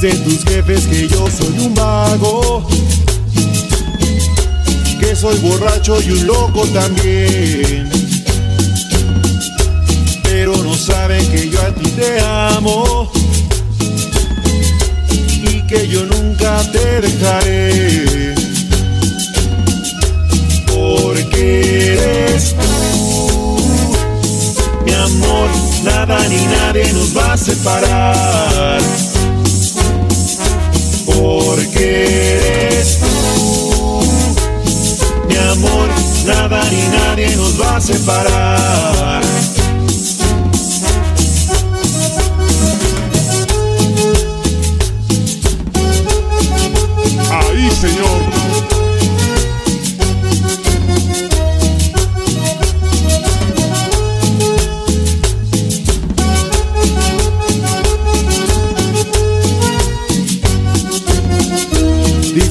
Dicen tus jefes que yo soy un vago, que soy borracho y un loco también. Pero no saben que yo a ti te amo y que yo nunca te dejaré. Porque eres tú, mi amor, nada ni nadie nos va a separar porque eres tú. Mi amor, nada ni nadie nos va a separar.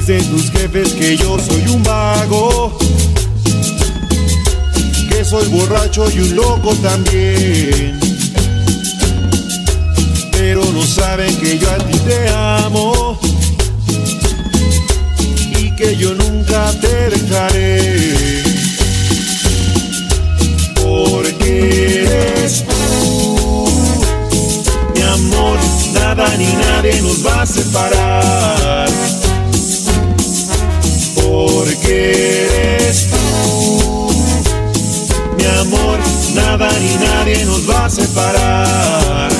Dicen tus jefes que yo soy un vago, que soy borracho y un loco también. Pero no saben que yo a ti te amo y que yo nunca te dejaré. Porque eres tú, mi amor, nada ni nadie nos va a separar eres tú. Mi amor, nada ni nadie nos va a separar.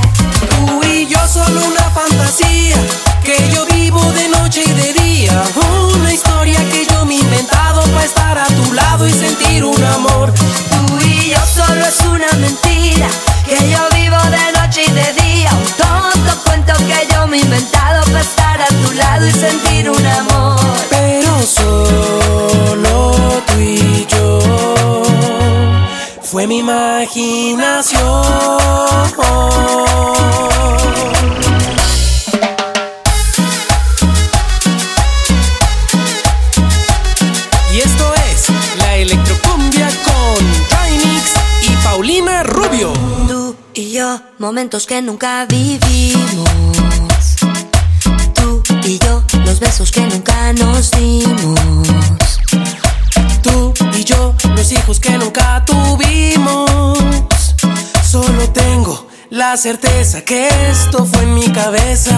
Tú y yo, solo una fantasía que yo vivo de noche y de día. Una historia que yo me he inventado para estar a tu lado y sentir un amor. Tú y yo, solo es una mentira que yo vivo de noche y de día. Un tonto cuento que yo me he inventado para estar a tu lado y sentir momentos que nunca vivimos. Tú y yo, los besos que nunca nos dimos. Tú y yo, los hijos que nunca tuvimos. Solo tengo la certeza que esto fue en mi cabeza.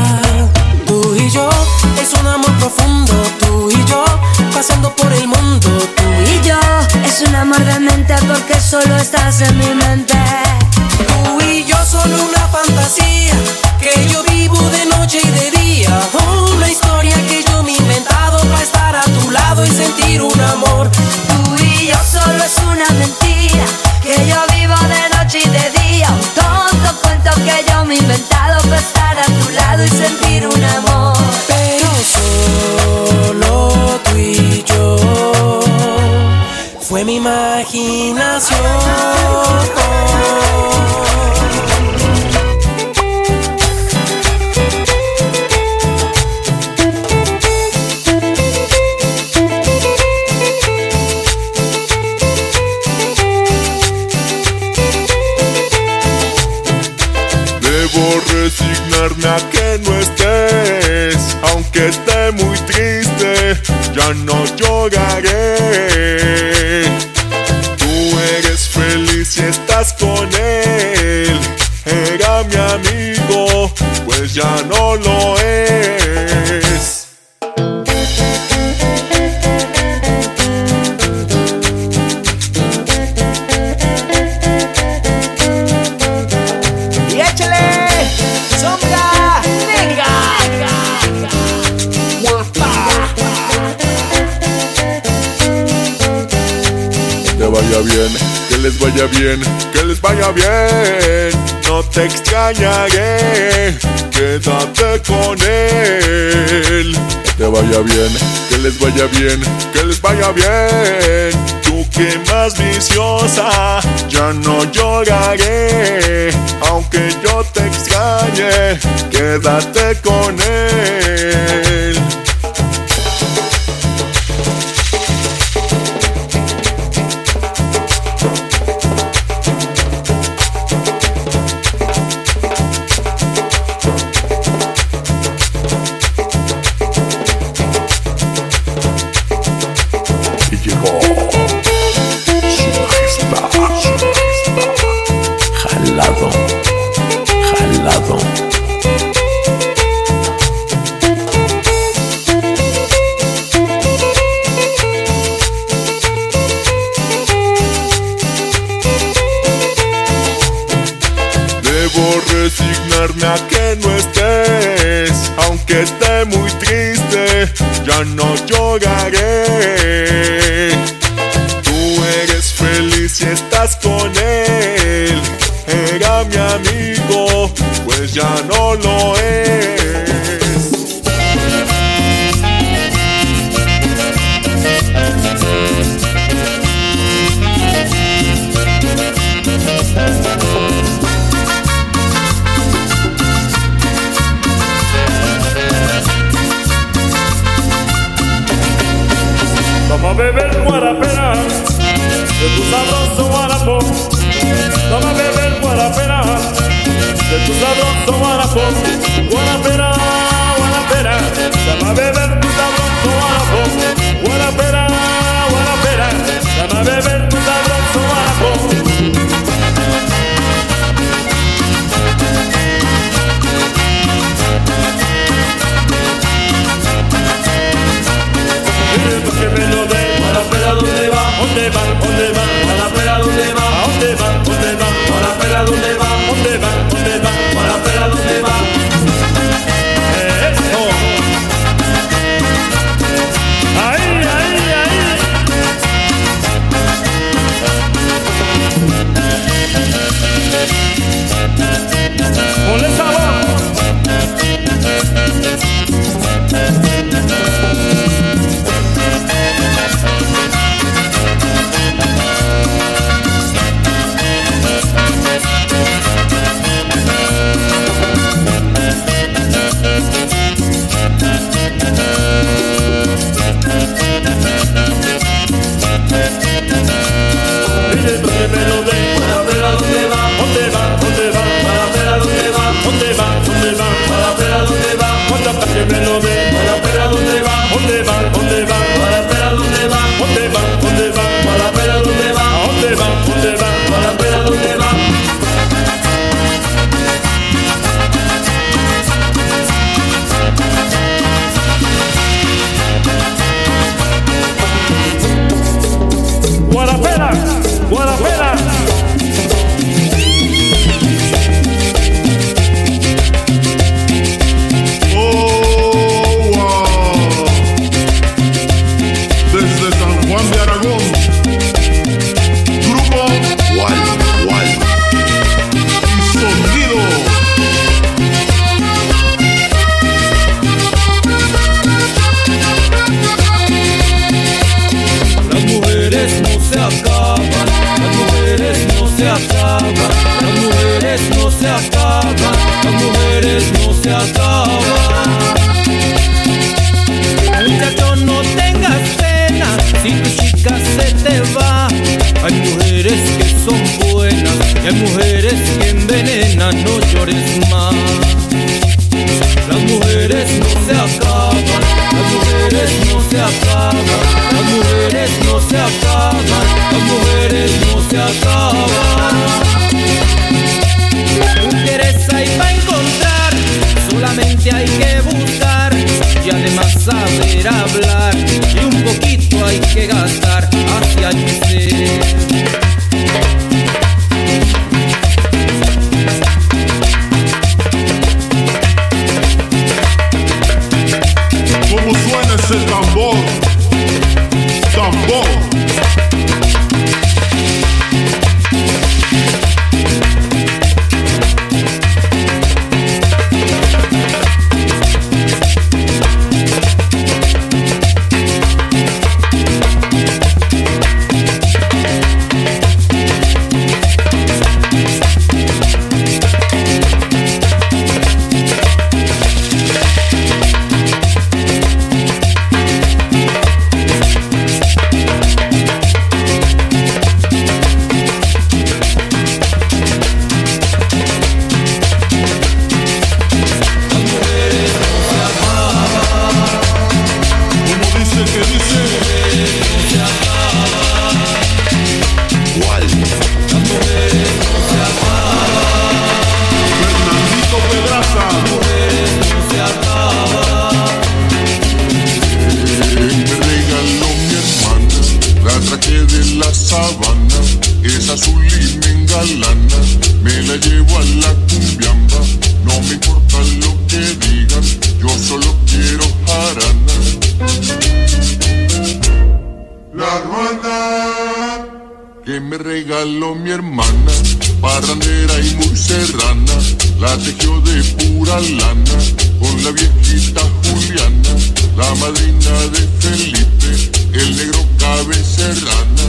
Que no estés, aunque esté muy triste, ya no lloraré. Tú eres feliz y estás con él, era mi amigo, pues ya no lo es. Vaya bien, que les vaya bien, que les vaya bien. No te extrañaré, quédate con él. Que te vaya bien, que les vaya bien, que les vaya bien. Tú que más viciosa, ya no lloraré. Aunque yo te extrañe, quédate con él. Llegó su majestad, su majestad, jalado, jalado. Debo resignarme a que no estés, aunque esté muy triste, ya no mi hermana, parrandera y muy serrana, la tejió de pura lana, con la viejita Juliana, la madrina de Felipe, el negro cabecerrana.